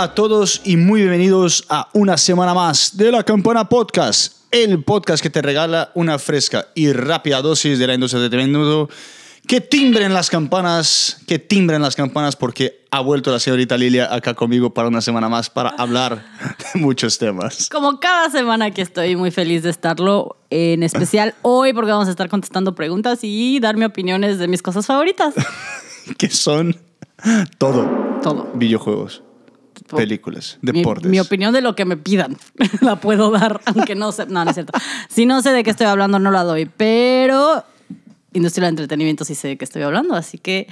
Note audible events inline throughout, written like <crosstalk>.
a todos y muy bienvenidos a una semana más de la Campana Podcast, el podcast que te regala una fresca y rápida dosis de la industria de entretenimiento. Que timbren las campanas, que timbren las campanas porque ha vuelto la señorita Lilia acá conmigo para una semana más para hablar de muchos temas. Como cada semana que estoy muy feliz de estarlo, en especial hoy porque vamos a estar contestando preguntas y darme opiniones de mis cosas favoritas. <laughs> que son todo. Todo. Videojuegos, películas, Mi- deportes. Mi, opinión de lo que me pidan <laughs> la puedo dar, <laughs> aunque no sé. No, no es cierto. Si no sé de qué estoy hablando, no la doy. Pero industria del entretenimiento sí sé de qué estoy hablando. Así que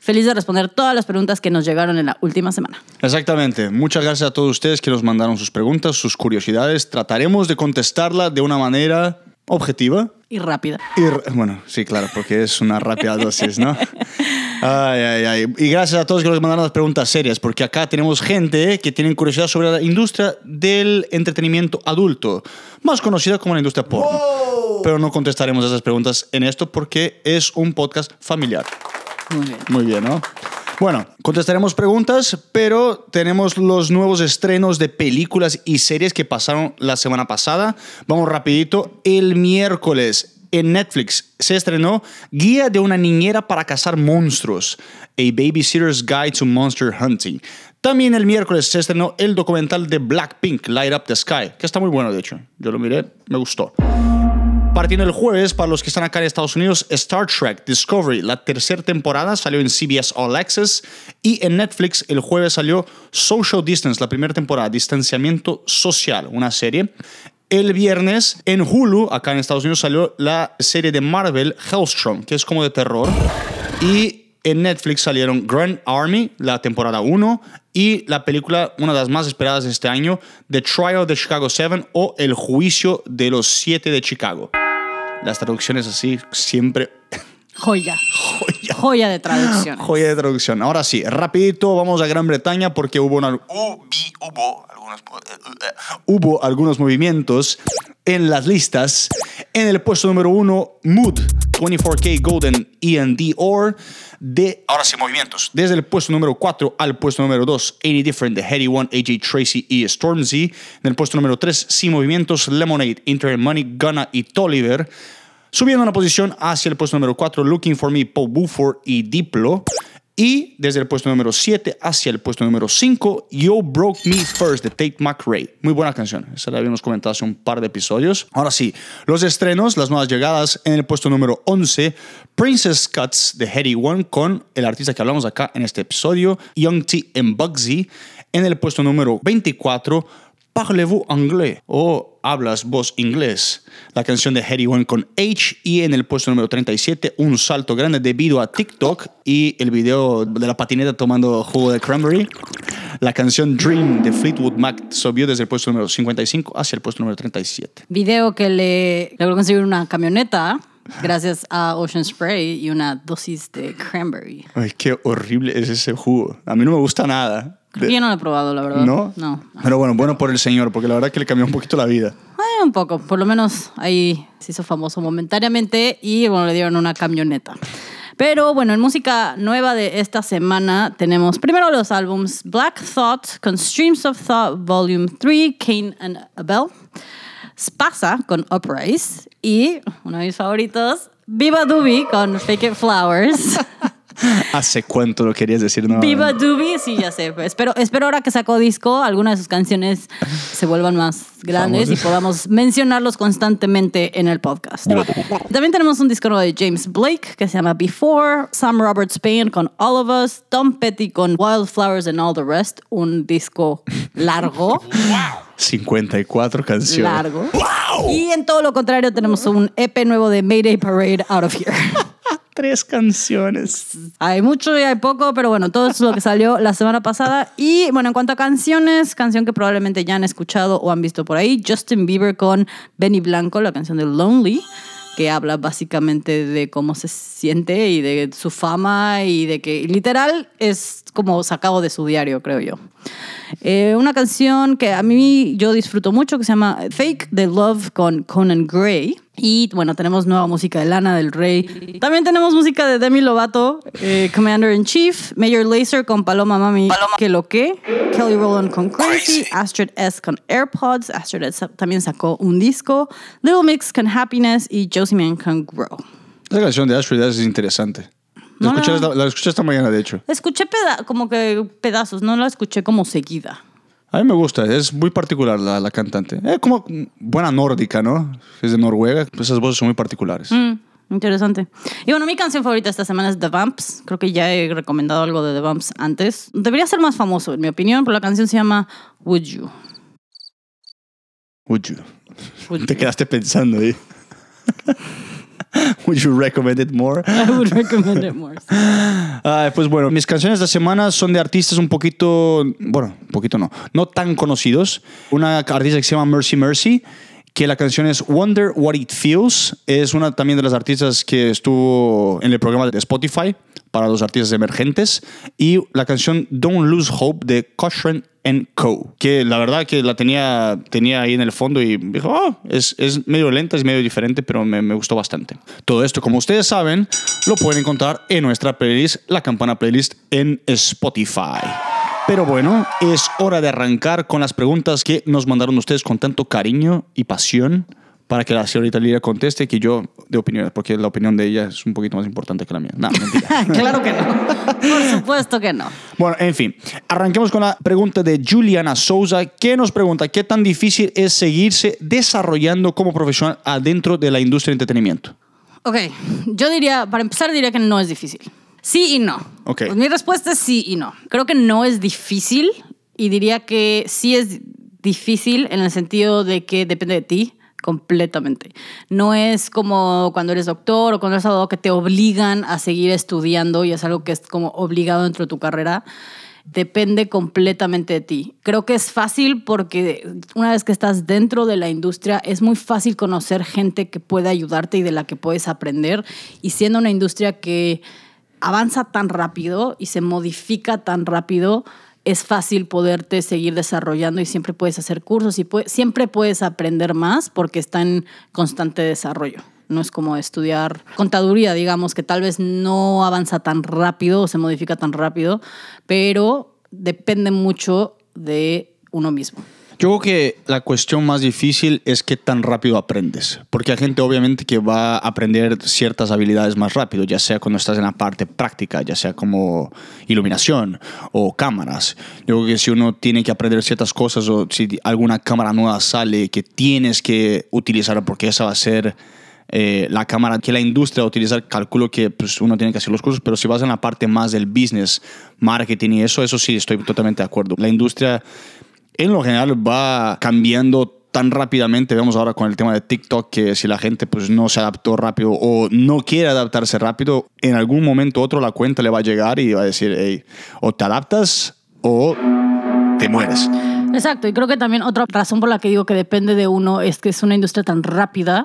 feliz de responder todas las preguntas que nos llegaron en la última semana. Exactamente. Muchas gracias a todos ustedes que nos mandaron sus preguntas, sus curiosidades. Trataremos de contestarla de una manera objetiva. Y rápida. Y, bueno, sí, claro, porque es una rápida dosis, ¿no? <laughs> Ay, ay, ay. Y gracias a todos que nos mandaron las preguntas serias, porque acá tenemos gente que tiene curiosidad sobre la industria del entretenimiento adulto, más conocida como la industria porno. Pero no contestaremos esas preguntas en esto porque es un podcast familiar. Muy bien. Muy bien, ¿no? Bueno, contestaremos preguntas, pero tenemos los nuevos estrenos de películas y series que pasaron la semana pasada. Vamos rapidito. El miércoles en Netflix se estrenó Guía de una niñera para cazar monstruos, A Babysitter's Guide to Monster Hunting. También el miércoles se estrenó el documental de Blackpink, Light Up the Sky, que está muy bueno, de hecho. Yo lo miré, me gustó. Partiendo el jueves, para los que están acá en Estados Unidos, Star Trek Discovery, la tercera temporada, salió en CBS All Access y en Netflix el jueves salió Social Distance, la primera temporada, Distanciamiento Social, una serie. El viernes en Hulu, acá en Estados Unidos, salió la serie de Marvel Hellstrom, que es como de terror. Y en Netflix salieron Grand Army, la temporada 1, y la película, una de las más esperadas de este año, The Trial of the Chicago 7 o El Juicio de los Siete de Chicago. Las traducciones así, siempre Joya. joya. Joya de traducción. <gasps> Joya de traducción. Ahora sí, rapidito vamos a Gran Bretaña porque hubo, una- hubi- hubo, algunos, hubo algunos movimientos en las listas. En el puesto número uno, Mood, 24K Golden E&D Or. De, ahora sí, movimientos. Desde el puesto número 4 al puesto número 2, Any Different de Heady One, AJ Tracy y Stormzy. En el puesto número 3, Sin Movimientos, Lemonade, Internet Money, Gunna y Tolliver. Subiendo una posición hacia el puesto número 4, Looking for Me, Paul Buford y Diplo. Y desde el puesto número 7 hacia el puesto número 5, You Broke Me First de Tate McRae. Muy buena canción. Esa la habíamos comentado hace un par de episodios. Ahora sí, los estrenos, las nuevas llegadas. En el puesto número 11, Princess Cuts de Heady One con el artista que hablamos acá en este episodio, Young T and Bugsy. En el puesto número 24, Parlez-vous anglais o Hablas vos inglés, la canción de Heady One con H y en el puesto número 37 un salto grande debido a TikTok y el video de la patineta tomando jugo de cranberry. La canción Dream de Fleetwood Mac subió desde el puesto número 55 hacia el puesto número 37. Video que le logró conseguir una camioneta gracias a Ocean Spray y una dosis de cranberry. Ay, qué horrible es ese jugo. A mí no me gusta nada. Creo que yo no lo he probado, la verdad. ¿No? No. Pero bueno, bueno por el señor, porque la verdad que le cambió un poquito la vida. Eh, un poco, por lo menos ahí se hizo famoso momentáneamente y bueno, le dieron una camioneta. Pero bueno, en música nueva de esta semana tenemos primero los álbums Black Thought con Streams of Thought Volume 3, Cain and Abel, Spasa con Uprise y uno de mis favoritos, Viva Doobie con Fake It Flowers. <laughs> <laughs> ¿Hace cuánto lo querías decir? No, Viva Doobie, sí, ya sé. Espero, espero ahora que sacó disco, algunas de sus canciones se vuelvan más grandes y podamos mencionarlos constantemente en el podcast. También tenemos un disco nuevo de James Blake que se llama Before, Sam Roberts Payne con All of Us, Tom Petty con Wildflowers and All the Rest, un disco largo, <laughs> 54 canciones. largo. Y en todo lo contrario tenemos un EP nuevo de Mayday Parade Out of Here. <laughs> Tres canciones. Hay mucho y hay poco, pero bueno, todo es lo que salió la semana pasada. Y bueno, en cuanto a canciones, canción que probablemente ya han escuchado o han visto por ahí, Justin Bieber con Benny Blanco, la canción de Lonely, que habla básicamente de cómo se siente y de su fama y de que literal es como sacado de su diario, creo yo. Eh, una canción que a mí yo disfruto mucho que se llama Fake the Love con Conan Gray. Y bueno, tenemos nueva música de Lana del Rey. También tenemos música de Demi Lovato, eh, Commander in Chief, Major Lazer con Paloma Mami, que lo que, Kelly Rowland con Crazy, Astrid S con AirPods, Astrid S también sacó un disco, Little Mix con Happiness y Josie Man con Grow. Esa canción de Astrid es interesante. La, No, escuché, no. esta- la escuché esta mañana, de hecho. Escuché peda- como que pedazos, no la escuché como seguida. A mí me gusta, es muy particular la, la cantante. Es como buena nórdica, ¿no? Es de Noruega, pues esas voces son muy particulares. Mm, interesante. Y bueno, mi canción favorita esta semana es The Vamps. Creo que ya he recomendado algo de The Vamps antes. Debería ser más famoso, en mi opinión, pero la canción se llama Would You. Would you? Would <laughs> Te quedaste pensando ahí. <laughs> <laughs> Would you recommend it more? <laughs> I would recommend it more. <laughs> Pues bueno, mis canciones de la semana son de artistas un poquito, bueno, un poquito no, no tan conocidos. Una artista que se llama Mercy Mercy, que la canción es Wonder What It Feels. Es una también de las artistas que estuvo en el programa de Spotify para los artistas emergentes. Y la canción Don't Lose Hope de Cochran and Co. Que la verdad que la tenía, tenía ahí en el fondo y dijo, "Oh, es, es medio lenta, es medio diferente, pero me, me gustó bastante. Todo esto, como ustedes saben, lo pueden encontrar en nuestra playlist, la campana playlist en Spotify. Pero bueno, es hora de arrancar con las preguntas que nos mandaron ustedes con tanto cariño y pasión para que la señorita Lidia conteste que yo de opinión, porque la opinión de ella es un poquito más importante que la mía. No, mentira. <laughs> claro que no. Por supuesto que no. Bueno, en fin, arranquemos con la pregunta de Juliana Souza, que nos pregunta qué tan difícil es seguirse desarrollando como profesional adentro de la industria del entretenimiento. Ok, yo diría, para empezar, diría que no es difícil. Sí y no. Ok. Pues mi respuesta es sí y no. Creo que no es difícil y diría que sí es difícil en el sentido de que depende de ti completamente. No es como cuando eres doctor o cuando eres abogado que te obligan a seguir estudiando y es algo que es como obligado dentro de tu carrera. Depende completamente de ti. Creo que es fácil porque una vez que estás dentro de la industria es muy fácil conocer gente que puede ayudarte y de la que puedes aprender. Y siendo una industria que avanza tan rápido y se modifica tan rápido, es fácil poderte seguir desarrollando y siempre puedes hacer cursos y siempre puedes aprender más porque está en constante desarrollo. No es como estudiar contaduría, digamos, que tal vez no avanza tan rápido o se modifica tan rápido, pero depende mucho de uno mismo. Yo creo que la cuestión más difícil es qué tan rápido aprendes, porque hay gente obviamente que va a aprender ciertas habilidades más rápido, ya sea cuando estás en la parte práctica, ya sea como iluminación o cámaras. Yo creo que si uno tiene que aprender ciertas cosas o si alguna cámara nueva sale que tienes que utilizar porque esa va a ser eh, la cámara que la industria va a utilizar, calculo que pues, uno tiene que hacer los cursos, pero si vas en la parte más del business, marketing y eso, eso sí estoy totalmente de acuerdo. La industria en lo general va cambiando tan rápidamente. Vemos ahora con el tema de TikTok que si la gente pues no se adaptó rápido o no quiere adaptarse rápido, en algún momento otro la cuenta le va a llegar y va a decir, hey, o te adaptas o te mueres. Exacto, y creo que también otra razón por la que digo que depende de uno es que es una industria tan rápida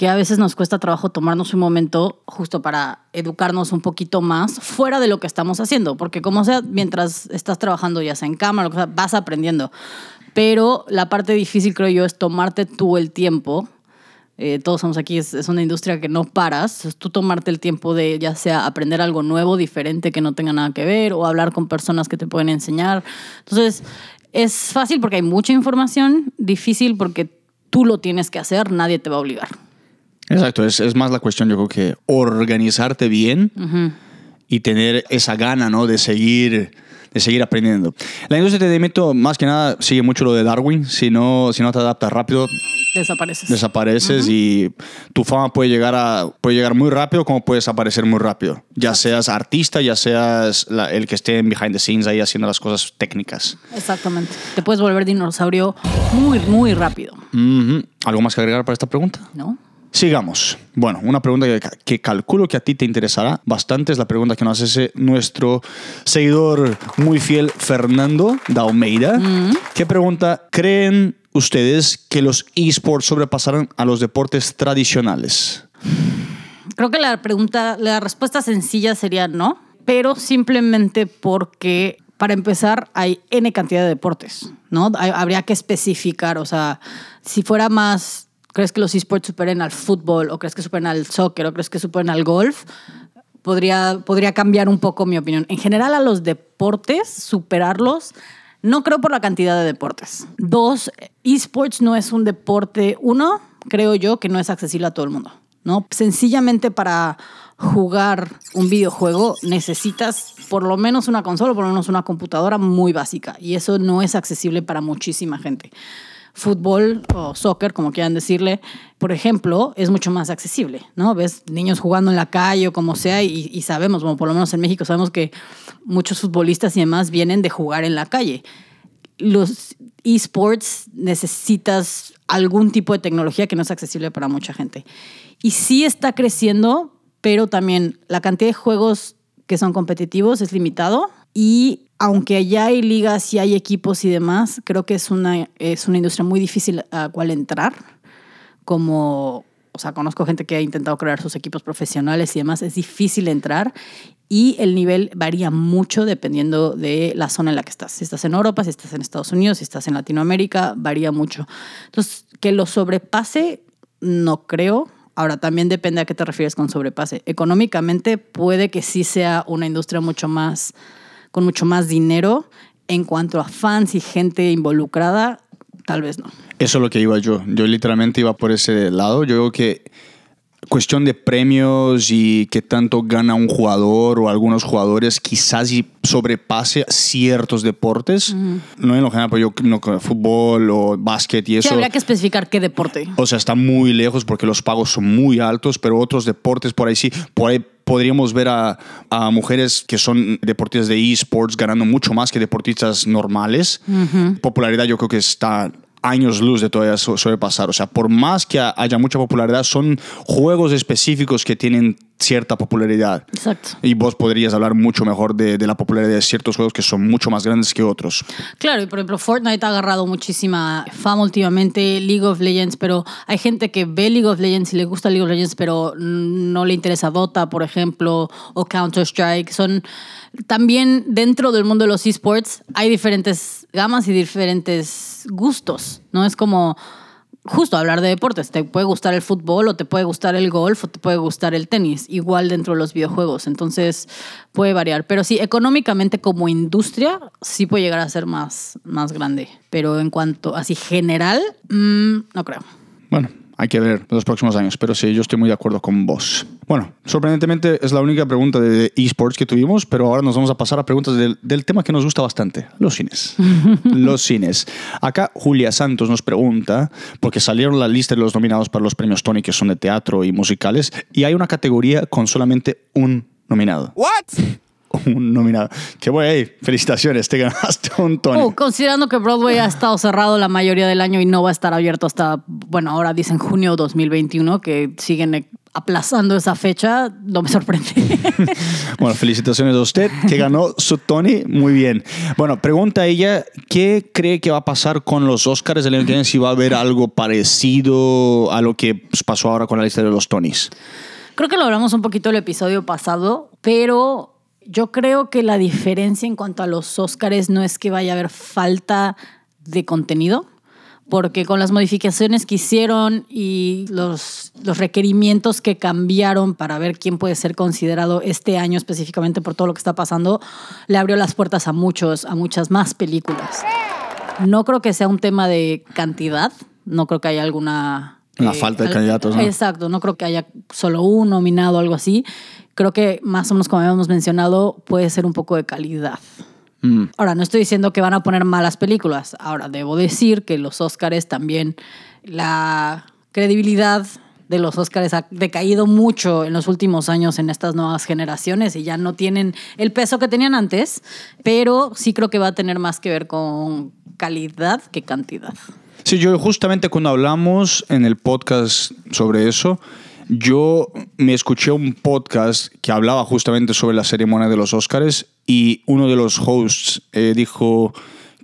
que a veces nos cuesta trabajo tomarnos un momento justo para educarnos un poquito más fuera de lo que estamos haciendo, porque como sea, mientras estás trabajando ya sea en cámara, sea, vas aprendiendo. Pero la parte difícil creo yo es tomarte tú el tiempo. Eh, todos somos aquí, es, es una industria que no paras. Es tú tomarte el tiempo de ya sea aprender algo nuevo, diferente, que no tenga nada que ver, o hablar con personas que te pueden enseñar. Entonces, es fácil porque hay mucha información, difícil porque tú lo tienes que hacer, nadie te va a obligar. Exacto, es, es más la cuestión, yo creo que organizarte bien y tener esa gana, ¿no? De seguir, de seguir aprendiendo. La industria de entretenimiento, más que nada, sigue mucho lo de Darwin. Si no, si no te adaptas rápido, Desapareces. desapareces y tu fama puede llegar, a, puede llegar muy rápido como puede desaparecer muy rápido. Ya seas artista, ya seas la- el que esté en behind the scenes ahí haciendo las cosas técnicas. Exactamente. Te puedes volver dinosaurio muy, muy rápido. ¿Algo más que agregar para esta pregunta? ¿no? Sigamos. Bueno, una pregunta que, que calculo que a ti te interesará bastante es la pregunta que nos hace nuestro seguidor muy fiel, Fernando da Almeida. ¿Qué pregunta? ¿Creen ustedes que los esports sobrepasarán a los deportes tradicionales? Creo que la pregunta, la respuesta sencilla sería no, pero simplemente porque para empezar hay N cantidad de deportes, ¿no? Hay- habría que especificar, o sea, si fuera más ¿Crees que los esports superen al fútbol o crees que superen al soccer o crees que superen al golf? Podría, podría cambiar un poco mi opinión. En general a los deportes, superarlos, no creo por la cantidad de deportes. Dos, esports no es un deporte, uno, creo yo que no es accesible a todo el mundo. ¿no? Sencillamente para jugar un videojuego necesitas por lo menos una consola, por lo menos una computadora muy básica y eso no es accesible para muchísima gente. Fútbol o soccer, como quieran decirle, por ejemplo, es mucho más accesible, ¿no? Ves niños jugando en la calle o como sea y, y sabemos, bueno, por lo menos en México sabemos que muchos futbolistas y demás vienen de jugar en la calle. Los esports necesitas algún tipo de tecnología que no es accesible para mucha gente. Y sí está creciendo, pero también la cantidad de juegos que son competitivos es limitado y aunque ya hay ligas y hay equipos y demás, creo que es una, es una industria muy difícil a cual entrar. Como, o sea, conozco gente que ha intentado crear sus equipos profesionales y demás, es difícil entrar y el nivel varía mucho dependiendo de la zona en la que estás. Si estás en Europa, si estás en Estados Unidos, si estás en Latinoamérica, varía mucho. Entonces, que lo sobrepase, no creo. Ahora, también depende a qué te refieres con sobrepase. Económicamente puede que sí sea una industria mucho más, con mucho más dinero. En cuanto a fans y gente involucrada, tal vez no. Eso es lo que iba yo. Yo literalmente iba por ese lado. Yo creo que cuestión de premios y qué tanto gana un jugador o algunos jugadores quizás y sobrepase ciertos deportes. No en lo general, pero yo no fútbol o básquet y eso. Habría que especificar qué deporte. O sea, está muy lejos porque los pagos son muy altos, pero otros deportes por ahí sí, por ahí podríamos ver a, a mujeres que son deportistas de esports ganando mucho más que deportistas normales. Popularidad yo creo que está años luz de todavía sobrepasar. O sea, por más que ha- haya mucha popularidad, son juegos específicos que tienen cierta popularidad. Exacto. Y vos podrías hablar mucho mejor de, de la popularidad de ciertos juegos que son mucho más grandes que otros. Claro, y por ejemplo, Fortnite ha agarrado muchísima fama últimamente, League of Legends, pero hay gente que ve League of Legends y le gusta League of Legends, pero no le interesa Dota, por ejemplo, o Counter-Strike. Son también dentro del mundo de los esports hay diferentes gamas y diferentes gustos, ¿no? Es como justo hablar de deportes. Te puede gustar el fútbol o te puede gustar el golf o te puede gustar el tenis, igual dentro de los videojuegos. Entonces puede variar. Pero sí, económicamente como industria sí puede llegar a ser más, más grande. Pero en cuanto así general, mm, no creo. Bueno, hay que ver los próximos años, pero sí, yo estoy muy de acuerdo con vos. Bueno, sorprendentemente es la única pregunta de esports que tuvimos, pero ahora nos vamos a pasar a preguntas del, del tema que nos gusta bastante, los cines. <laughs> los cines. Acá Julia Santos nos pregunta, porque salieron la lista de los nominados para los premios Tony, que son de teatro y musicales, y hay una categoría con solamente un nominado. What? Un nominado. Qué bueno, felicitaciones, te ganaste un Tony. Oh, considerando que Broadway ha estado cerrado la mayoría del año y no va a estar abierto hasta, bueno, ahora dicen junio 2021, que siguen aplazando esa fecha, no me sorprende. <laughs> Bueno, felicitaciones a usted que ganó su Tony. Muy bien. Bueno, pregunta ella, ¿qué cree que va a pasar con los Oscars del año que viene? Si va a haber algo parecido a lo que pasó ahora con la lista de los Tonys. Creo que lo hablamos un poquito el episodio pasado, pero yo creo que la diferencia en cuanto a los Óscares no es que vaya a haber falta de contenido, porque con las modificaciones que hicieron y los, los requerimientos que cambiaron para ver quién puede ser considerado este año específicamente por todo lo que está pasando, le abrió las puertas a muchos, a muchas más películas. No creo que sea un tema de cantidad, no creo que haya alguna... La falta de al- candidatos, ¿no? Exacto, no creo que haya solo un nominado o algo así. Creo que más o menos como habíamos mencionado, puede ser un poco de calidad. Mm. Ahora, no estoy diciendo que van a poner malas películas. Ahora, debo decir que los Óscares también, la credibilidad de los Óscares ha decaído mucho en los últimos años en estas nuevas generaciones y ya no tienen el peso que tenían antes, pero sí creo que va a tener más que ver con calidad que cantidad. Sí, yo justamente cuando hablamos en el podcast sobre eso, yo me escuché un podcast que hablaba justamente sobre la ceremonia de los Oscars y uno de los hosts eh, dijo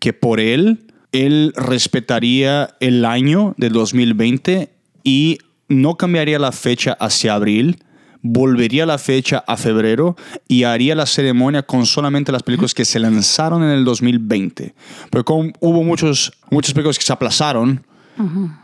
que por él, él respetaría el año del 2020 y no cambiaría la fecha hacia abril, volvería la fecha a febrero y haría la ceremonia con solamente las películas que se lanzaron en el 2020. Pero como hubo muchos, muchas películas que se aplazaron,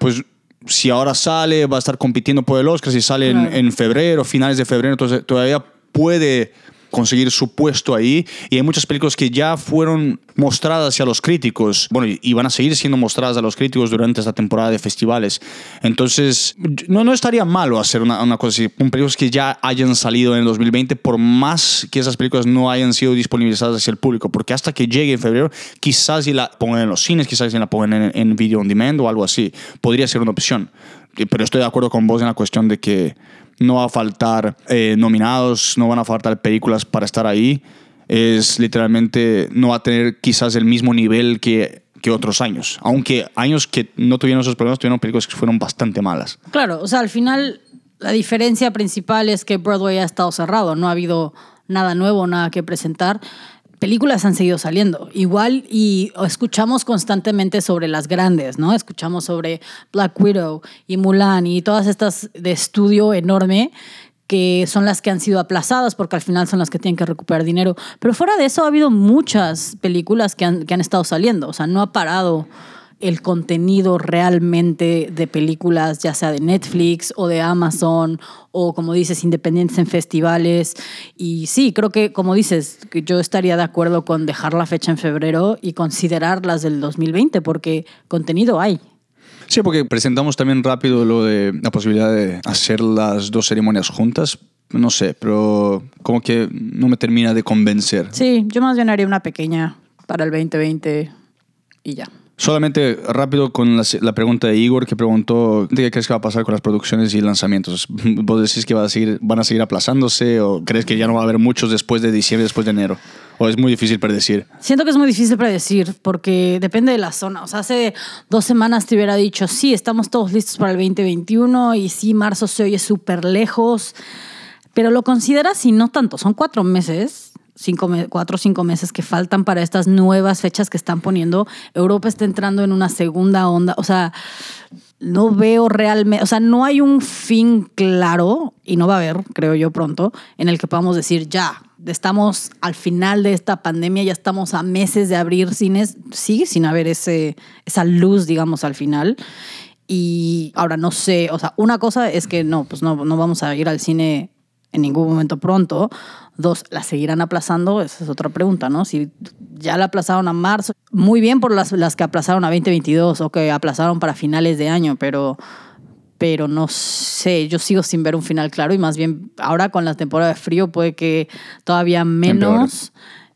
pues si ahora sale, va a estar compitiendo por el Oscar, si sale en- en, febrero, finales de febrero, entonces todavía puede conseguir su puesto ahí. Y hay muchas películas que ya fueron mostradas a los críticos, bueno, y- van a seguir siendo mostradas a los críticos durante esta temporada de festivales. Entonces, no, no estaría malo hacer una, una cosa así, películas que ya hayan salido en el 2020, por más que esas películas no hayan sido disponibilizadas hacia el público, porque hasta que llegue en febrero, quizás si la pongan en los cines, quizás si la pongan en, en video on demand o algo así, podría ser una opción. Pero estoy de acuerdo con vos en la cuestión de que no va a faltar eh, nominados, no van a faltar películas para estar ahí. Es literalmente, no va a tener quizás el mismo nivel que, que otros años. Aunque años que no tuvieron esos problemas, tuvieron películas que fueron bastante malas. Claro, o sea, al final la diferencia principal es que Broadway ha estado cerrado, no ha habido nada nuevo, nada que presentar. Películas han seguido saliendo. Igual y escuchamos constantemente sobre las grandes, ¿no? Escuchamos sobre Black Widow y Mulan y todas estas de estudio enorme que son las que han sido aplazadas porque al final son las que tienen que recuperar dinero. Pero fuera de eso ha habido muchas películas que han, que han estado saliendo. O sea, no ha parado el contenido realmente de películas, ya sea de Netflix o de Amazon o como dices, independientes en festivales. Y sí, creo que como dices, que yo estaría de acuerdo con dejar la fecha en febrero y considerar las del 2020 porque contenido hay. Sí, porque presentamos también rápido lo de la posibilidad de hacer las dos ceremonias juntas. No sé, pero como que no me termina de convencer. Sí, yo más bien haría una pequeña para el 2020 y ya. Solamente rápido con la, pregunta de Igor que preguntó qué crees que va a pasar con las producciones y lanzamientos. <laughs> ¿Vos decís que va a seguir, van a seguir aplazándose o crees que ya no va a haber muchos después de diciembre, después de enero? ¿O es muy difícil predecir? Siento que es muy difícil predecir porque depende de la zona. O sea, hace dos semanas te hubiera dicho, sí, estamos todos listos para el 2021 y sí, marzo se oye súper lejos, pero lo consideras y no tanto. Son cuatro meses, cinco, cuatro o cinco meses que faltan para estas nuevas fechas que están poniendo. Europa está entrando en una segunda onda. O sea, no veo realmente, o sea, no hay un fin claro, y no va a haber, creo yo pronto, en el que podamos decir, ya, estamos al final de esta pandemia, ya estamos a meses de abrir cines, sigue sin haber ese, esa luz, digamos, al final. Y ahora no sé, o sea, una cosa es que no, pues no, no vamos a ir al cine en ningún momento pronto. Dos, ¿la seguirán aplazando? Esa es otra pregunta, ¿no? Si ya la aplazaron a marzo, muy bien por las, las que aplazaron a 2022 o que aplazaron para finales de año, pero, pero no sé, yo sigo sin ver un final claro y más bien ahora con la temporada de frío puede que todavía menos.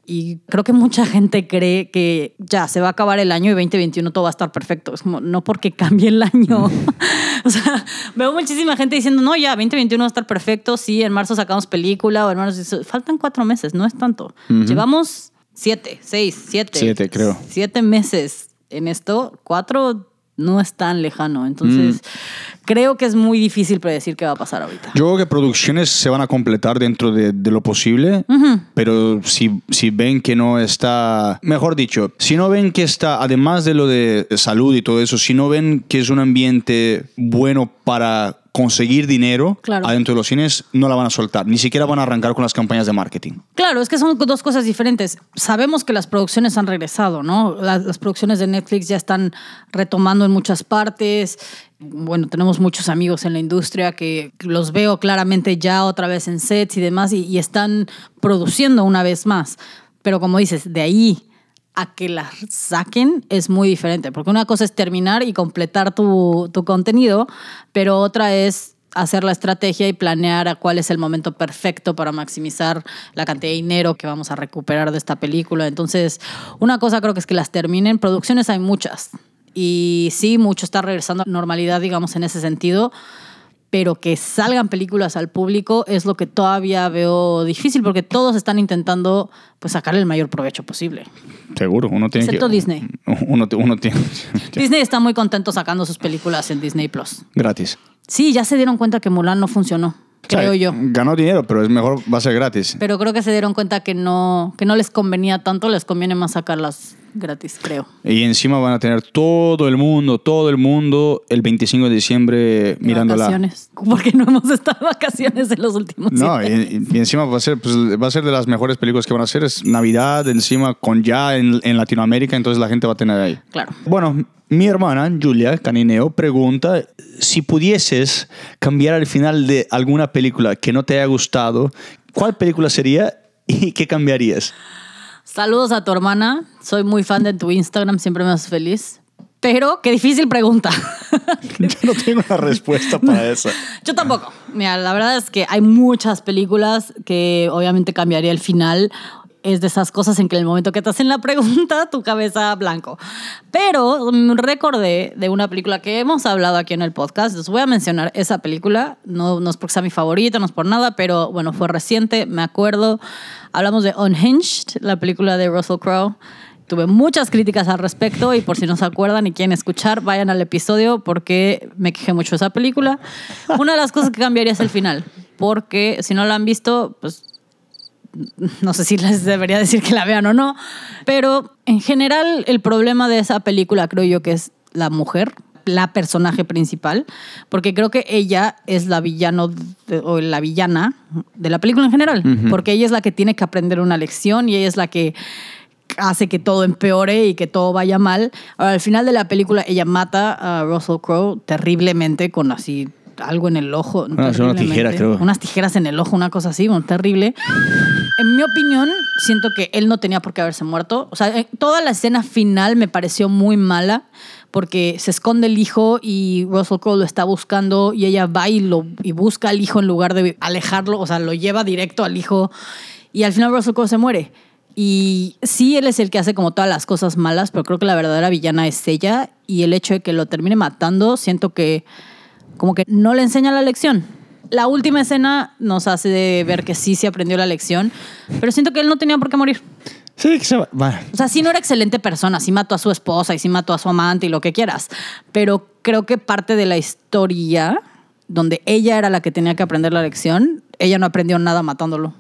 Y creo que mucha gente cree que ya se va a acabar el año y 2021 todo va a estar perfecto. Es como, no porque cambie el año. <laughs> o sea, veo muchísima gente diciendo, no, ya, 2021 va a estar perfecto. Sí, en marzo sacamos película o en marzo. Faltan cuatro meses, no es tanto. Llevamos siete, seis, siete. Siete, creo. Siete meses en esto. Cuatro no es tan lejano. Entonces, creo que es muy difícil predecir qué va a pasar ahorita. Yo creo que producciones se van a completar dentro de, de lo posible, pero si, si ven que no está, mejor dicho, si no ven que está, además de lo de salud y todo eso, si no ven que es un ambiente bueno para conseguir dinero Claro. adentro de los cines, no la van a soltar, ni siquiera van a arrancar con las campañas de marketing. Claro, es que son dos cosas diferentes. Sabemos que las producciones han regresado, ¿no? Las, las producciones de Netflix ya están retomando en muchas partes. Bueno, tenemos muchos amigos en la industria que los veo claramente ya otra vez en sets y demás y, y están produciendo una vez más. Pero como dices, de ahí a que las saquen es muy diferente, porque una cosa es terminar y completar tu, tu contenido, pero otra es hacer la estrategia y planear a cuál es el momento perfecto para maximizar la cantidad de dinero que vamos a recuperar de esta película. Entonces, una cosa creo que es que las terminen. Producciones hay muchas. Y sí, mucho está regresando a normalidad, digamos, en ese sentido. Pero que salgan películas al público es lo que todavía veo difícil porque todos están intentando pues sacarle el mayor provecho posible. Seguro, uno tiene Excepto que... Disney. <laughs> Uno, uno tiene... <laughs> Disney está muy contento sacando sus películas en Disney Plus. Gratis. Sí, ya se dieron cuenta que Mulan no funcionó, creo O sea, yo. Ganó dinero, pero es mejor, va a ser gratis. Pero creo que se dieron cuenta que no, que no les convenía tanto, les conviene más sacarlas gratis, creo. Y encima van a tener todo el mundo, todo el mundo el 25 de diciembre mirándola. Vacaciones. Porque no hemos estado de vacaciones en los últimos No, y, y encima va a ser, pues, va a ser de las mejores películas que van a hacer. Es Navidad, encima con ya en, en Latinoamérica, entonces la gente va a tener ahí. Claro. Bueno, Mi hermana, Julia Canineo, pregunta si pudieses cambiar el final de alguna película que no te haya gustado, ¿cuál película sería y qué cambiarías? Saludos a tu hermana. Soy muy fan de tu Instagram, siempre me haces feliz. Pero qué difícil pregunta. <laughs> Yo no tengo una respuesta para <laughs> eso. Yo tampoco. Mira, la verdad es que hay muchas películas que obviamente cambiaría el final. Es de esas cosas en que en el momento que te hacen la pregunta, tu cabeza blanco. Pero recordé de una película que hemos hablado aquí en el podcast. Les voy a mencionar esa película. No, no es porque sea mi favorita, no es por nada, pero bueno, fue reciente, me acuerdo. Hablamos de Unhinged, la película de Russell Crowe. Tuve muchas críticas al respecto y por si no se acuerdan y quieren escuchar, vayan al episodio porque me quejé mucho de esa película. Una de las cosas que cambiaría es el final, porque si no la han visto, pues no sé si les debería decir que la vean o no, pero en general el problema de esa película creo yo que es la mujer, la personaje principal, porque creo que ella es la villano de- o la villana de la película en general, porque ella es la que tiene que aprender una lección y ella es la que hace que todo empeore y que todo vaya mal. Ahora, al final de la película ella mata a Russell Crowe terriblemente con así algo en el ojo. es una terriblemente. tijera, creo. Unas tijeras en el ojo, una cosa así, bueno, terrible. En mi opinión, siento que él no tenía por qué haberse muerto. O sea, eh, toda la escena final me pareció muy mala porque se esconde el hijo y Russell Crowe lo está buscando y ella va y, lo, y busca al hijo en lugar de alejarlo, o sea, lo lleva directo al hijo y al final Russell Crowe se muere. Y sí, él es el que hace como todas las cosas malas, pero creo que la verdadera villana es ella y el hecho de que lo termine matando, siento que como que no le enseña la lección. La última escena nos hace ver que sí se aprendió la lección, pero siento que él no tenía por qué morir. Sí, que se va. O sea, sí no era excelente persona, sí mató a su esposa y sí mató a su amante y lo que quieras, pero creo que parte de la historia donde ella era la que tenía que aprender la lección, ella no aprendió nada matándolo.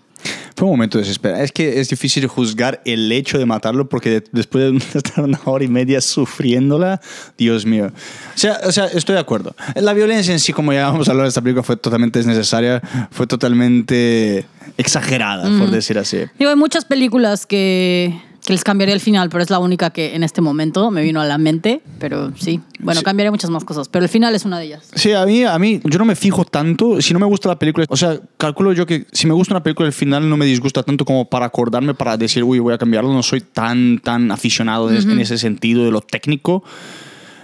Fue un momento desesperado. Es que es difícil juzgar el hecho de matarlo porque de- después de <laughs> estar una hora y media sufriéndola, Dios mío. O sea, o sea, estoy de acuerdo. La violencia en sí, como ya vamos a hablar de esta película, fue totalmente desnecesaria, fue totalmente exagerada, por decir así. Digo, hay muchas películas que, que les cambiaría el final, pero es la única que en este momento me vino a la mente. Pero sí, bueno, Sí. cambiaría muchas más cosas, pero el final es una de ellas. Sí, a mí, a mí, yo no me fijo tanto. Si no me gusta la película, o sea, calculo yo que si me gusta una película, el final no me disgusta tanto como para acordarme, para decir, uy, voy a cambiarlo. No soy tan, tan aficionado en- en ese sentido de lo técnico.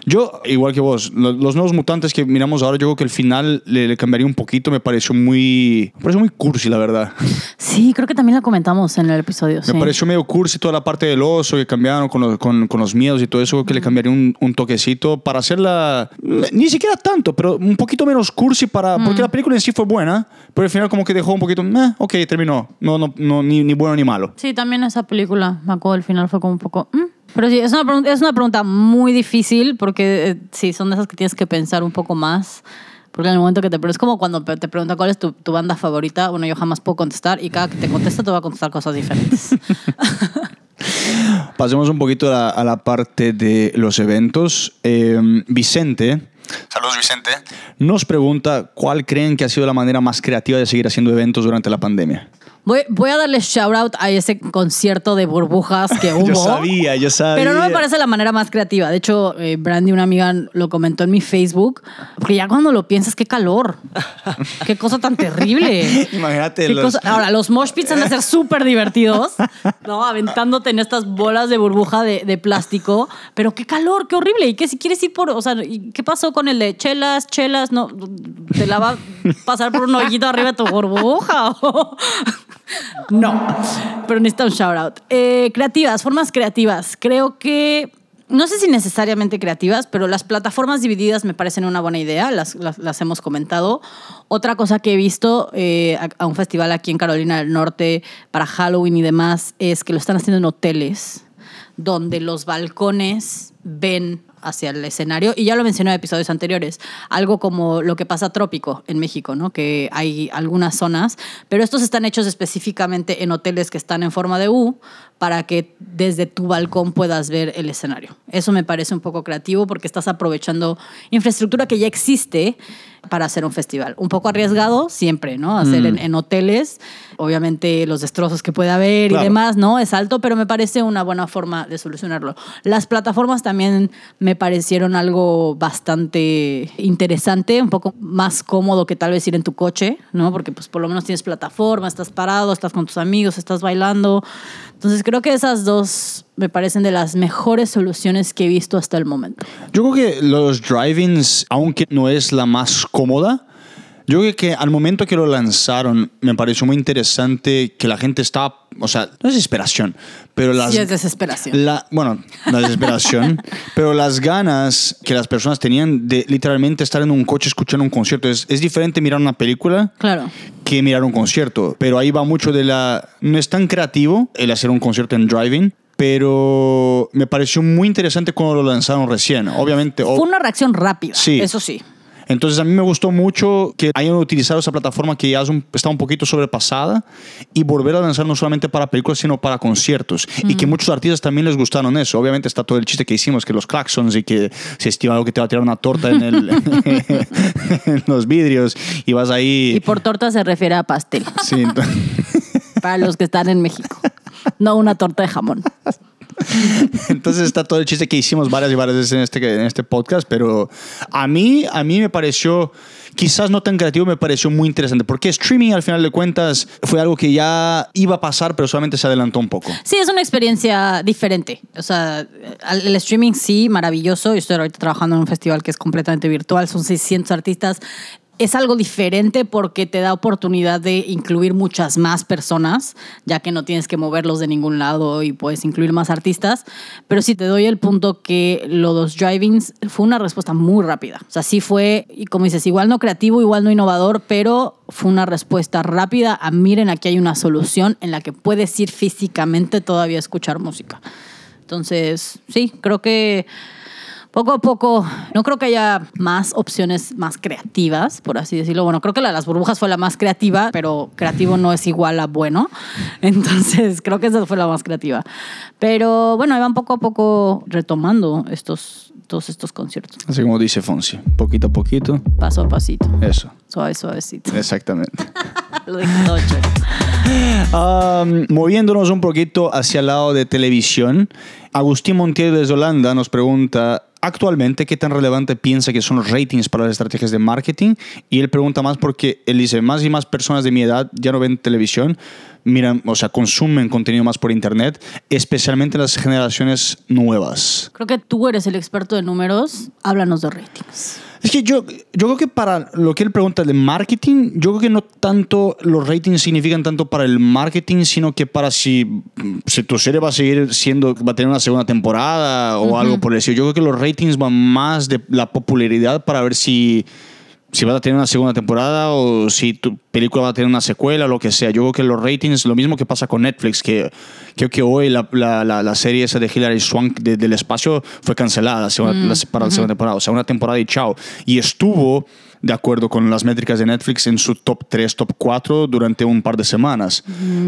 Yo, igual que vos, lo- los nuevos mutantes que miramos ahora, yo creo que el final le, le cambiaría un poquito. Me pareció muy, me pareció muy cursi, la verdad. <laughs> Sí, creo que también la comentamos en el episodio. sí. Me pareció medio cursi toda la parte del oso que cambiaron con los, con, con los miedos y todo eso, que le cambiaría un, un toquecito para hacerla, ni siquiera tanto, pero un poquito menos cursi para, porque la película en sí fue buena, pero al final como que dejó un poquito, eh, ok, terminó, no, no, no ni, ni bueno ni malo. Sí, también esa película, me acuerdo, el final fue como un poco... "Mm". Pero sí, es una, pregunta, es una pregunta muy difícil porque eh, sí, son de esas que tienes que pensar un poco más. Porque en el momento que te... Pero es como cuando te preguntan cuál es tu, tu banda favorita, bueno, yo jamás puedo contestar y cada que te contesta te va a contestar cosas diferentes. <laughs> Pasemos un poquito a la, a la parte de los eventos. Eh, Vicente. Saludos Vicente. Nos pregunta cuál creen que ha sido la manera más creativa de seguir haciendo eventos durante la pandemia. Voy, voy a darle shout out a ese concierto de burbujas que <laughs> hubo. Yo sabía, yo sabía. Pero no me parece la manera más creativa. De hecho, eh, Brandy, una amiga, lo comentó en mi Facebook. Porque ya cuando lo piensas, qué calor. <laughs> qué cosa tan terrible. Imagínate los- cosa- Ahora, los mosh pits han de ser súper divertidos, ¿no? Aventándote en estas bolas de burbuja de, de plástico. Pero qué calor, qué horrible. ¿Y qué si quieres ir por. O sea, ¿y ¿qué pasó con el de chelas, chelas? No, te la va a pasar por un hoyito arriba de tu burbuja. No, pero necesita un shout out. Eh, creativas, formas creativas. Creo que, no sé si necesariamente creativas, pero las plataformas divididas me parecen una buena idea, las, hemos comentado. Otra cosa que he visto eh, a un festival aquí en Carolina del Norte para Halloween y demás es que lo están haciendo en hoteles, donde los balcones ven hacia el escenario. Y ya lo mencioné en episodios anteriores, algo como lo que pasa trópico en México, ¿no? Que hay algunas zonas, pero estos están hechos específicamente en hoteles que están en forma de U para que desde tu balcón puedas ver el escenario. Eso me parece un poco creativo porque estás aprovechando infraestructura que ya existe para hacer un festival. Un poco arriesgado siempre, ¿no? Hacer en, en hoteles, obviamente los destrozos que puede haber Claro. y demás, ¿no? Es alto, pero me parece una buena forma de solucionarlo. Las plataformas también me parecieron algo bastante interesante, un poco más cómodo que tal vez ir en tu coche, ¿no? Porque pues por lo menos tienes plataforma, estás parado, estás con tus amigos, estás bailando. Entonces creo que esas dos me parecen de las mejores soluciones que he visto hasta el momento. Yo creo que los drive-ins, aunque no es la más cómoda, yo creo que al momento que lo lanzaron me pareció muy interesante que la gente estaba, o sea, no es desesperación, pero las... Sí, es desesperación. La, bueno, la desesperación, <laughs> pero las ganas que las personas tenían de literalmente estar en un coche escuchando un concierto. Es, es diferente mirar una película Claro. que mirar un concierto, pero ahí va mucho de la... No es tan creativo el hacer un concierto en driving, pero me pareció muy interesante cuando lo lanzaron recién. Obviamente... Fue una reacción rápida, Sí. eso sí. entonces a mí me gustó mucho que hayan utilizado esa plataforma que ya está un poquito sobrepasada y volver a lanzar no solamente para películas sino para conciertos y que muchos artistas también les gustaron eso. Obviamente está todo el chiste que hicimos que los claxons y que si estima algo que te va a tirar una torta en, el, <laughs> en los vidrios y vas ahí. Y por torta se refiere a pastel, Sí, <laughs> para los que están en México. No una torta de jamón. <laughs> Entonces está todo el chiste que hicimos varias y varias veces en este, en este podcast, pero a mí, a mí me pareció, quizás no tan creativo, me pareció muy interesante, porque streaming al final de cuentas fue algo que ya iba a pasar, pero solamente se adelantó un poco. Sí, es una experiencia diferente. O sea, el streaming sí, maravilloso. Yo estoy ahorita trabajando en un festival que es completamente virtual, son 600 artistas. Es algo diferente porque te da oportunidad de incluir muchas más personas, ya que no tienes que moverlos de ningún lado y puedes incluir más artistas. Pero sí te doy el punto que lo de los drivings fue una respuesta muy rápida. O sea, sí fue, y como dices, igual no creativo, igual no innovador, pero fue una respuesta rápida a miren, aquí hay una solución en la que puedes ir físicamente todavía a escuchar música. Entonces, sí, creo que poco a poco, no creo que haya más opciones más creativas, por así decirlo. Bueno, creo que la de las burbujas fue la más creativa, pero creativo no es igual a bueno. <laughs> Entonces, creo que esa fue la más creativa. Pero bueno, ahí van poco a poco retomando estos, todos estos conciertos, Así como dice Fonsi, poquito a poquito. paso a pasito, Eso, suave, suavecito. exactamente. <laughs> Lo. <laughs> Um, moviéndonos un poquito hacia el lado de televisión, Agustín Montiel desde Holanda nos pregunta actualmente qué tan relevante piensa que son los ratings para las estrategias de marketing y él pregunta más porque él dice más y más personas de mi edad ya no ven televisión, miran, o sea, consumen contenido más por internet, especialmente las generaciones nuevas. Creo que tú eres el experto de números. Háblanos de ratings. Es que yo, yo creo que para lo que él pregunta de marketing, yo creo que no tanto los ratings significan tanto para el marketing, sino que para si, si tu serie va a seguir siendo, va a tener una segunda temporada o algo por el estilo. Yo creo que los ratings van más de la popularidad para ver si, si vas a tener una segunda temporada o si tu película va a tener una secuela o lo que sea. Yo creo que los ratings, lo mismo que pasa con Netflix, que creo que hoy la, la, la, la serie esa de Hilary Swank de- del espacio fue cancelada la- para la segunda temporada. O sea, una temporada y chao. Y estuvo de acuerdo con las métricas de Netflix en su top 3, top 4 durante un par de semanas.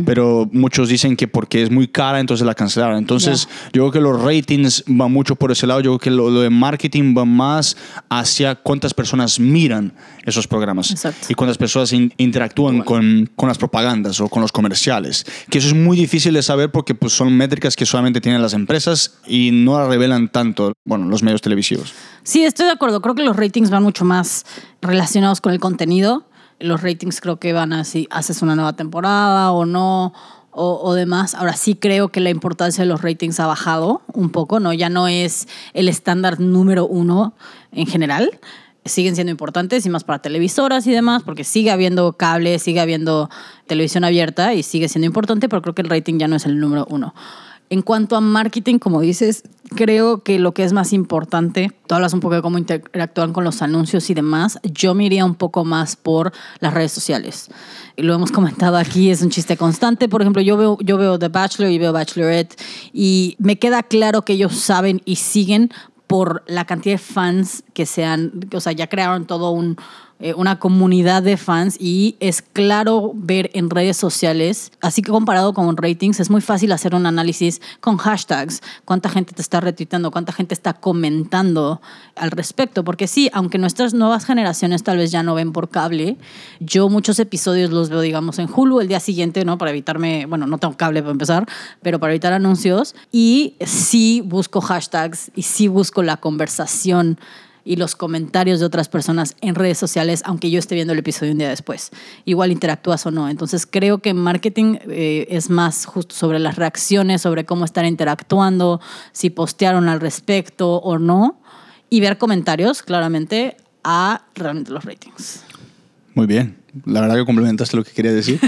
Pero muchos dicen que porque es muy cara, entonces la cancelaron. Entonces, yo creo que los ratings van mucho por ese lado. Yo creo que lo, lo de marketing va más hacia cuántas personas miran esos programas Exacto. y cuántas personas in- interactúan con, con las propagandas o con los comerciales. Que eso es muy difícil de saber porque pues, son métricas que solamente tienen las empresas y no las revelan tanto bueno, los medios televisivos. Sí, estoy de acuerdo. Creo que los ratings van mucho más relacionados con el contenido. Los ratings creo que van a si haces una nueva temporada o no o, o demás. Ahora sí creo que la importancia de los ratings ha bajado un poco, ¿no? Ya no es el estándar número uno en general. Siguen siendo importantes y más para televisoras y demás, porque sigue habiendo cable, sigue habiendo televisión abierta y sigue siendo importante, pero creo que el rating ya no es el número uno. En cuanto a marketing, como dices, creo que lo que es más importante, tú hablas un poco de cómo interactúan con los anuncios y demás, yo me iría un poco más por las redes sociales. Y lo hemos <laughs> comentado aquí, es un chiste constante. Por ejemplo, yo veo, yo veo The Bachelor y veo Bachelorette y me queda claro que ellos saben y siguen por la cantidad de fans que sean, o sea, ya crearon todo un, eh, una comunidad de fans y es claro ver en redes sociales, así que comparado con ratings, es muy fácil hacer un análisis con hashtags, cuánta gente te está retuiteando, cuánta gente está comentando al respecto, porque sí, aunque nuestras nuevas generaciones tal vez ya no ven por cable, yo muchos episodios los veo, digamos, en Hulu el día siguiente, ¿no? Para evitarme, bueno, no tengo cable para empezar, pero para evitar anuncios y sí busco hashtags y sí busco la conversación y los comentarios de otras personas en redes sociales, aunque yo esté viendo el episodio un día después. Igual interactúas o no. Entonces creo que marketing eh, es más justo sobre las reacciones, sobre cómo estar interactuando, si postearon al respecto o no, y ver comentarios claramente a realmente los ratings. Muy bien. La verdad que complementaste lo que quería decir.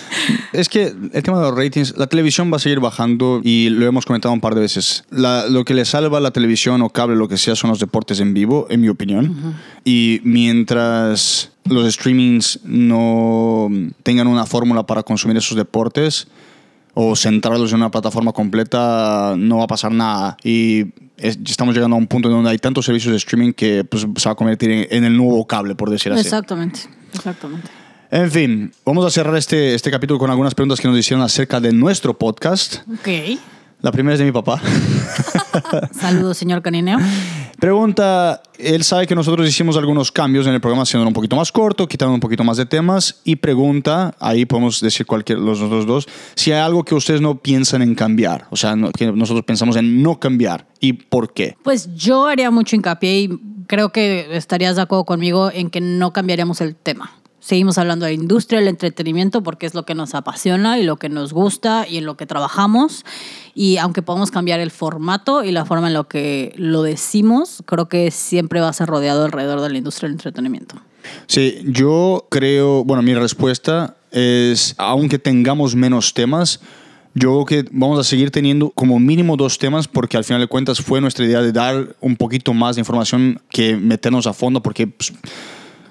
<laughs> es que el tema de los ratings, la televisión va a seguir bajando y lo hemos comentado un par de veces. lo que le salva a la televisión o cable, lo que sea, son los deportes en vivo, en mi opinión. Y mientras los streamings no tengan una fórmula para consumir esos deportes o centrarlos en una plataforma completa, no va a pasar nada. Y estamos llegando a un punto donde hay tantos servicios de streaming que pues, se va a convertir en el nuevo cable, por decir así. Exactamente. Exactamente. En fin, vamos a cerrar este, este capítulo con algunas preguntas que nos hicieron acerca de nuestro podcast. Ok. La primera es de mi papá. <laughs> Saludos, señor Canineo. Pregunta, él sabe que nosotros hicimos algunos cambios en el programa, haciendo un poquito más corto, quitando un poquito más de temas, y pregunta, ahí podemos decir cualquier, los otros dos, si hay algo que ustedes no piensan en cambiar, o sea, que nosotros pensamos en no cambiar, y por qué. Pues yo haría mucho hincapié y creo que estarías de acuerdo conmigo en que no cambiaríamos el tema. Seguimos hablando de industria del entretenimiento porque es lo que nos apasiona y lo que nos gusta y en lo que trabajamos. Y aunque podamos cambiar el formato y la forma en lo que lo decimos, creo que siempre va a ser rodeado alrededor de la industria del entretenimiento. Sí, yo creo, bueno, mi respuesta es, aunque tengamos menos temas, yo creo que vamos a seguir teniendo como mínimo dos temas porque al final de cuentas fue nuestra idea de dar un poquito más de información que meternos a fondo porque... Pues,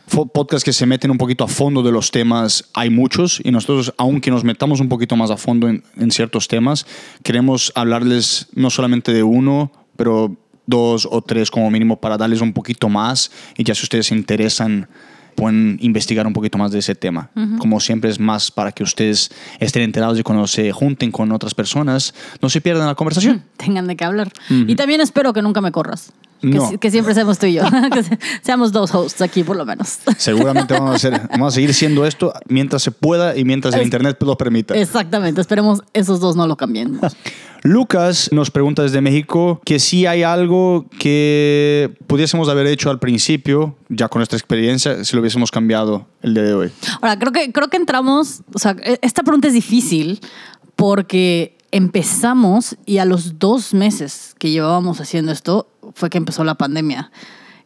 podcasts que se meten un poquito a fondo de los temas, hay muchos, y nosotros, aunque nos metamos un poquito más a fondo en, en ciertos temas, queremos hablarles no solamente de uno, pero dos o tres como mínimo para darles un poquito más y ya si ustedes se interesan pueden investigar un poquito más de ese tema. Como siempre es más para que ustedes estén enterados y cuando se junten con otras personas no se pierdan la conversación. <laughs> Tengan de qué hablar. Y también espero que nunca me corras. Que, siempre seamos tú y yo. <laughs> que seamos dos hosts aquí, por lo menos. Seguramente vamos a, hacer, <laughs> vamos a seguir siendo esto mientras se pueda y mientras el Internet lo permita. Exactamente. Esperemos esos dos no lo cambien. <laughs> Lucas nos pregunta desde México que si hay algo que pudiésemos haber hecho al principio, ya con nuestra experiencia, si lo hubiésemos cambiado el día de hoy. Ahora, creo que, creo que entramos, o sea, e, esta pregunta es difícil porque empezamos y a los dos meses que llevábamos haciendo esto fue que empezó la pandemia.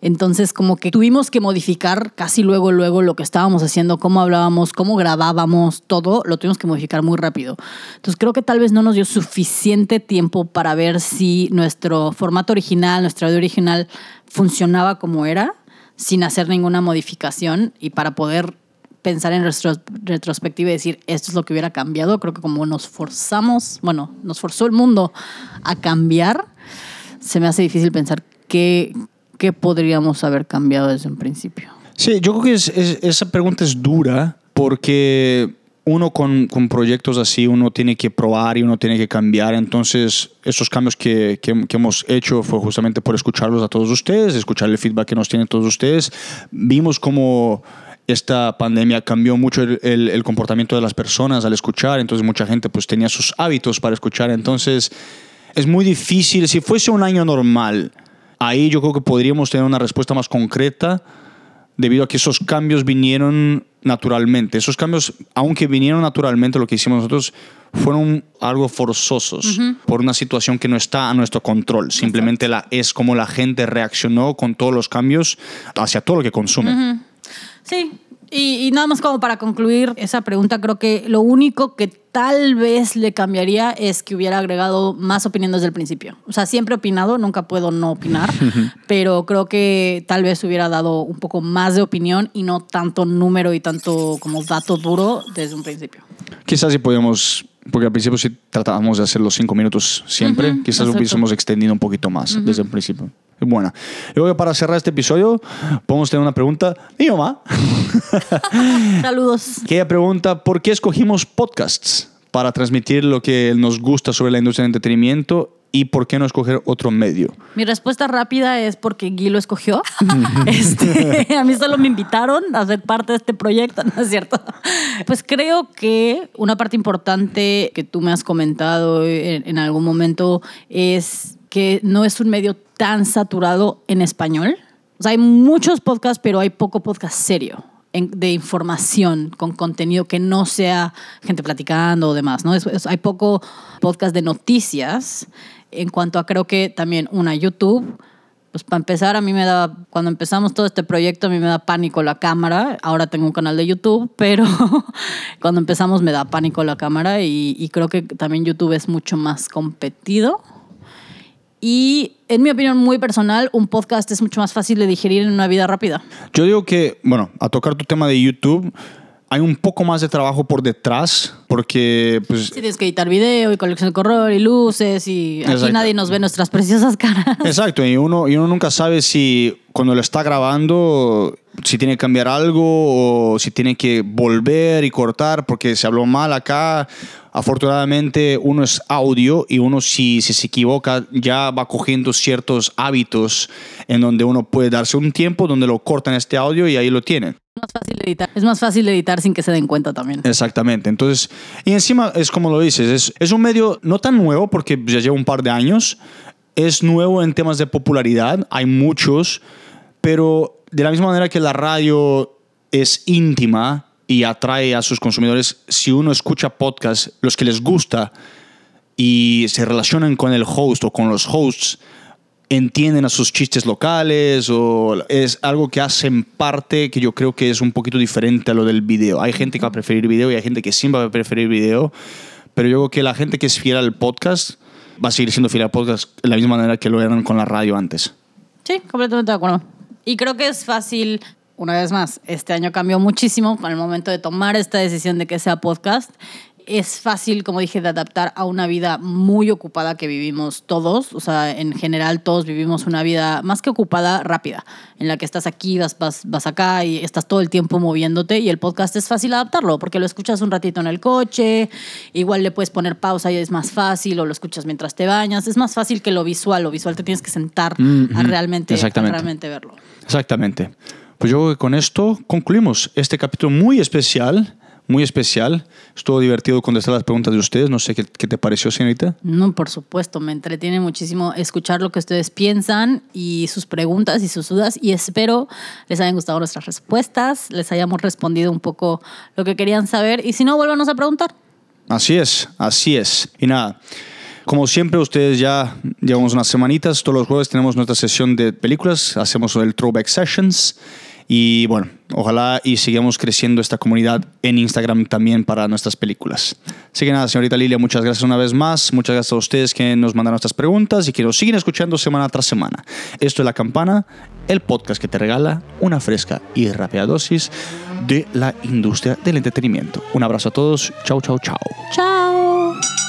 Entonces, como que tuvimos que modificar casi luego, luego lo que estábamos haciendo, cómo hablábamos, cómo grabábamos, todo lo tuvimos que modificar muy rápido. Entonces, creo que tal vez no nos dio suficiente tiempo para ver si nuestro formato original, nuestro audio original funcionaba como era, sin hacer ninguna modificación y para poder pensar en retrospectiva y decir, esto es lo que hubiera cambiado. Creo que como nos forzamos, bueno, nos forzó el mundo a cambiar, se me hace difícil pensar qué, qué podríamos haber cambiado desde un principio. Sí, yo creo que esa pregunta es dura porque uno con, con, proyectos así, uno tiene que probar y uno tiene que cambiar. Entonces, esos cambios que, que, que, hemos hecho fue justamente por escucharlos a todos ustedes, escuchar el feedback que nos tienen todos ustedes. Vimos como esta pandemia cambió mucho el, el, comportamiento de las personas al escuchar, entonces mucha gente pues tenía sus hábitos para escuchar, entonces es muy difícil, si fuese un año normal, ahí yo creo que podríamos tener una respuesta más concreta debido a que esos cambios vinieron naturalmente. Esos cambios, aunque vinieron naturalmente, lo que hicimos nosotros fueron algo forzosos por una situación que no está a nuestro control. Simplemente la, es como la gente reaccionó con todos los cambios hacia todo lo que consume. Sí, y, nada más como para concluir esa pregunta, creo que lo único que tal vez le cambiaría es que hubiera agregado más opinión desde el principio. O sea, siempre he opinado, nunca puedo no opinar, <laughs> pero creo que tal vez hubiera dado un poco más de opinión y no tanto número y tanto como dato duro desde un principio. Quizás si podíamos porque al principio sí tratábamos de hacer los cinco minutos siempre, quizás lo hubiésemos extendido un poquito más desde el principio. Buena. Yo creo que para cerrar este episodio, podemos tener una pregunta. Mi mamá, <laughs> Saludos. que ella pregunta, ¿por qué escogimos podcasts para transmitir lo que nos gusta sobre la industria del entretenimiento y por qué no escoger otro medio? Mi respuesta rápida es porque Gui lo escogió. <laughs> Este, a mí solo me invitaron a ser parte de este proyecto, ¿no es cierto? Pues creo que una parte importante que tú me has comentado en, en algún momento es que no es un medio tan saturado en español. O sea, hay muchos podcasts, pero hay poco podcast serio de información con contenido que no sea gente platicando o demás, ¿no? Hay poco podcast de noticias en cuanto a creo que también una YouTube. Pues para empezar, a mí me da, cuando empezamos todo este proyecto, a mí me da pánico la cámara. Ahora tengo un canal de YouTube, <laughs> pero cuando empezamos me da pánico la cámara y creo que también YouTube es mucho más competido. Y en mi opinión muy personal, un podcast es mucho más fácil de digerir en una vida rápida. Yo digo que, bueno, a tocar tu tema de YouTube, hay un poco más de trabajo por detrás, porque pues, Si tienes que editar video y colección de color y luces y aquí Exacto. nadie nos ve nuestras <laughs> preciosas caras. Exacto, y uno, y uno nunca sabe si cuando lo está grabando, si tiene que cambiar algo o si tiene que volver y cortar porque se habló mal acá. Afortunadamente uno es audio y uno si, si se equivoca ya va cogiendo ciertos hábitos en donde uno puede darse un tiempo donde lo cortan este audio y ahí lo tienen. Es más fácil editar. Es más fácil editar sin que se den cuenta también. Exactamente. Entonces, y encima es como lo dices, es, es un medio no tan nuevo porque ya lleva un par de años, es nuevo en temas de popularidad, hay muchos, pero de la misma manera que la radio es íntima y atrae a sus consumidores, si uno escucha podcast, los que les gusta y se relacionan con el host o con los hosts, entienden a sus chistes locales o es algo que hacen parte que yo creo que es un poquito diferente a lo del video. Hay gente que va a preferir video y hay gente que siempre va a preferir video, pero yo creo que la gente que es fiel al podcast va a seguir siendo fiel al podcast de la misma manera que lo eran con la radio antes. Sí, completamente de acuerdo. Y creo que es fácil, una vez más, este año cambió muchísimo con el momento de tomar esta decisión de que sea podcast. Es fácil, como dije, de adaptar a una vida muy ocupada que vivimos todos. O sea, en general todos vivimos una vida más que ocupada, rápida, en la que estás aquí, vas, vas, vas acá y estás todo el tiempo moviéndote. Y el podcast es fácil adaptarlo porque lo escuchas un ratito en el coche, igual le puedes poner pausa y es más fácil, o lo escuchas mientras te bañas. Es más fácil que lo visual. Lo visual te tienes que sentar Mm, a ujú. realmente, a realmente verlo. Exactamente. Pues yo creo que con esto concluimos este capítulo muy especial, muy especial. Estuvo divertido contestar las preguntas de ustedes. No sé qué, qué te pareció, señorita. No, por supuesto, me entretiene muchísimo escuchar lo que ustedes piensan y sus preguntas y sus dudas y espero les hayan gustado nuestras respuestas, les hayamos respondido un poco lo que querían saber y si no, vuélvanos a preguntar. Así es, así es. Y nada, como siempre, ustedes ya llevamos unas semanitas. Todos los jueves tenemos nuestra sesión de películas. Hacemos el Throwback Sessions. Y bueno, ojalá y sigamos creciendo esta comunidad en Instagram también para nuestras películas. Así que nada, señorita Lilia, muchas gracias una vez más. Muchas gracias a ustedes que nos mandan nuestras preguntas y que nos siguen escuchando semana tras semana. Esto es La Campana, el podcast que te regala una fresca y rápida dosis de la industria del entretenimiento. Un abrazo a todos. Chau, chau, chau. Chao.